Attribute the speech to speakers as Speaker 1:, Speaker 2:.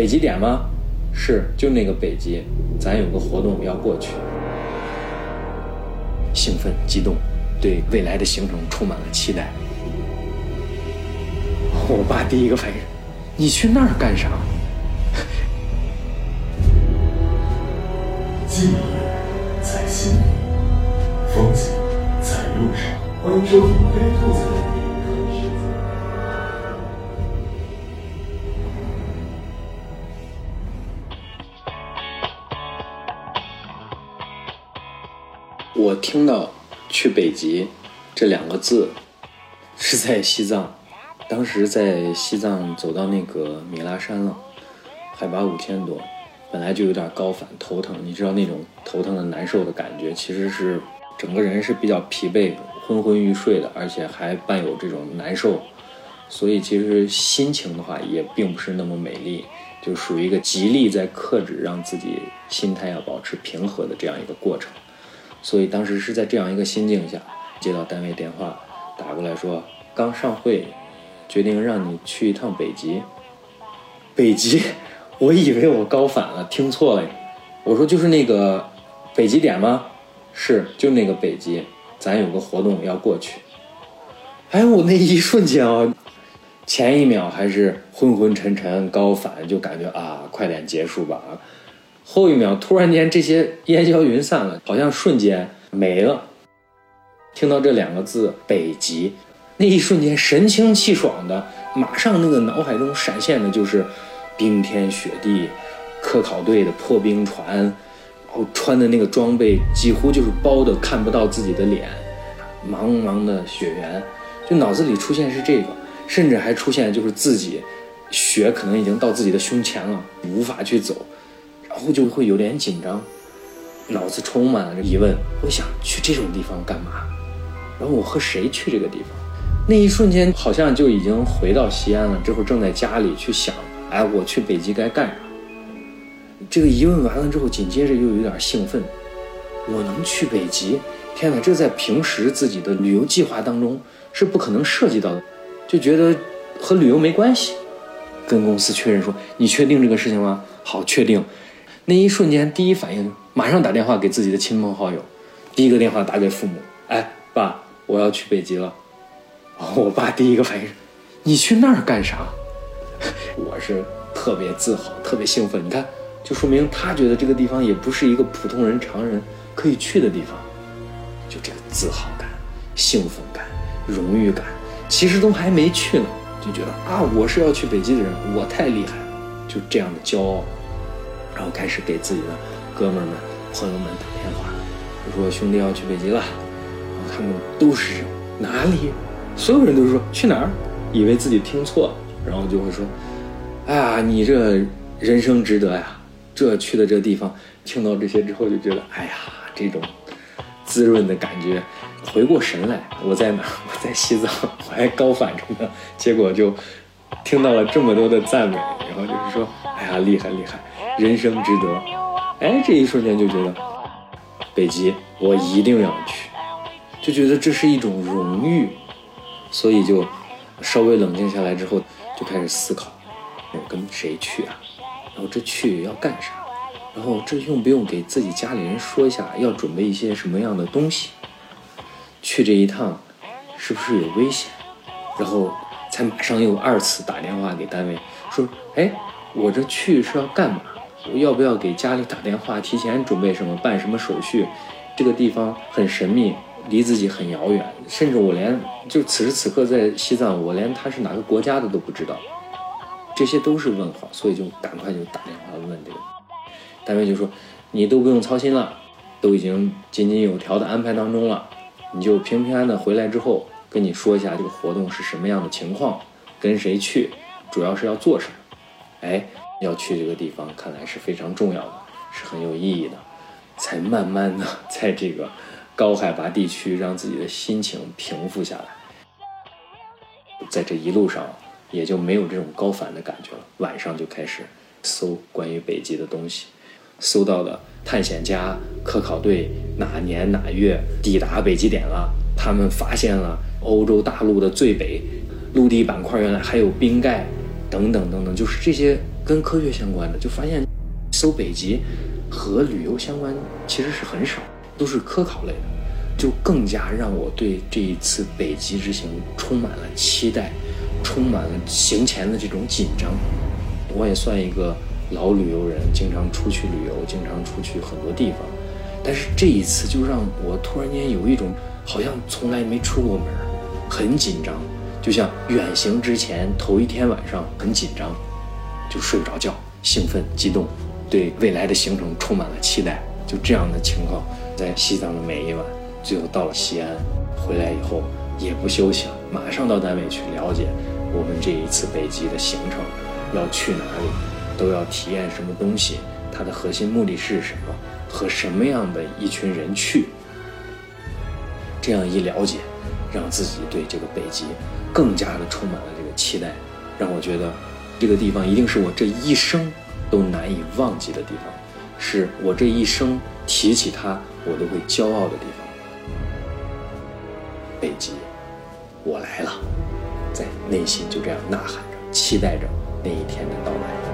Speaker 1: 北极点吗？是，就那个北极，咱有个活动要过去。兴奋、激动，对未来的行程充满了期待。我爸第一个反应：你去那儿干啥？
Speaker 2: 记忆在心里，风景在路上。欢迎收听《飞兔
Speaker 1: 我听到“去北极”这两个字，是在西藏。当时在西藏走到那个米拉山了，海拔五千多，本来就有点高反，头疼。你知道那种头疼的难受的感觉，其实是整个人是比较疲惫、昏昏欲睡的，而且还伴有这种难受。所以其实心情的话，也并不是那么美丽，就属于一个极力在克制，让自己心态要保持平和的这样一个过程。所以当时是在这样一个心境下，接到单位电话打过来说，刚上会，决定让你去一趟北极。北极，我以为我高反了，听错了。我说就是那个北极点吗？是，就那个北极，咱有个活动要过去。哎，我那一瞬间啊，前一秒还是昏昏沉沉高反，就感觉啊，快点结束吧。后一秒，突然间这些烟消云散了，好像瞬间没了。听到这两个字“北极”，那一瞬间神清气爽的，马上那个脑海中闪现的就是冰天雪地，科考队的破冰船，然后穿的那个装备几乎就是包的看不到自己的脸，茫茫的雪原，就脑子里出现是这个，甚至还出现就是自己雪可能已经到自己的胸前了，无法去走。然后就会有点紧张，脑子充满了疑问。我想去这种地方干嘛？然后我和谁去这个地方？那一瞬间好像就已经回到西安了。这会儿正在家里去想，哎，我去北极该干啥？这个疑问完了之后，紧接着又有点兴奋。我能去北极？天哪，这在平时自己的旅游计划当中是不可能涉及到的，就觉得和旅游没关系。跟公司确认说：“你确定这个事情吗？”好，确定。那一瞬间，第一反应马上打电话给自己的亲朋好友，第一个电话打给父母，哎，爸，我要去北极了。我爸第一个反应是，你去那儿干啥？我是特别自豪，特别兴奋。你看，就说明他觉得这个地方也不是一个普通人、常人可以去的地方，就这个自豪感、兴奋感、荣誉感，其实都还没去呢，就觉得啊，我是要去北极的人，我太厉害了，就这样的骄傲。然后开始给自己的哥们儿们、朋友们打电话，就说兄弟要去北极了。然后他们都是哪里？所有人都说去哪儿？以为自己听错了，然后就会说：“哎呀，你这人生值得呀！这去的这地方，听到这些之后就觉得，哎呀，这种滋润的感觉。回过神来，我在哪？我在西藏，我还高反着呢。结果就听到了这么多的赞美，然后就是说，哎呀，厉害厉害！”人生值得，哎，这一瞬间就觉得北极我一定要去，就觉得这是一种荣誉，所以就稍微冷静下来之后，就开始思考，我跟谁去啊？然后这去要干啥？然后这用不用给自己家里人说一下，要准备一些什么样的东西？去这一趟是不是有危险？然后才马上又二次打电话给单位说，哎，我这去是要干嘛？我要不要给家里打电话，提前准备什么，办什么手续？这个地方很神秘，离自己很遥远，甚至我连就此时此刻在西藏，我连他是哪个国家的都不知道，这些都是问号，所以就赶快就打电话问这个单位，就说你都不用操心了，都已经井井有条的安排当中了，你就平平安安的回来之后，跟你说一下这个活动是什么样的情况，跟谁去，主要是要做什么，哎。要去这个地方，看来是非常重要的，是很有意义的，才慢慢的在这个高海拔地区让自己的心情平复下来，在这一路上也就没有这种高反的感觉了。晚上就开始搜关于北极的东西，搜到的探险家、科考队哪年哪月抵达北极点了，他们发现了欧洲大陆的最北陆地板块原来还有冰盖，等等等等，就是这些。跟科学相关的，就发现搜北极和旅游相关其实是很少，都是科考类的，就更加让我对这一次北极之行充满了期待，充满了行前的这种紧张。我也算一个老旅游人，经常出去旅游，经常出去很多地方，但是这一次就让我突然间有一种好像从来没出过门，很紧张，就像远行之前头一天晚上很紧张，就睡不着觉，兴奋激动，对未来的行程充满了期待，就这样的情况在西藏的每一晚，最后到了西安，回来以后也不休息，马上到单位去了解我们这一次北极的行程。要去哪里，都要体验什么东西，它的核心目的是什么，和什么样的一群人去。这样一了解，让自己对这个北极更加的充满了这个期待，让我觉得这个地方一定是我这一生都难以忘记的地方，是我这一生提起它我都会骄傲的地方。北极，我来了，在内心就这样呐喊着，期待着。那一天的到来。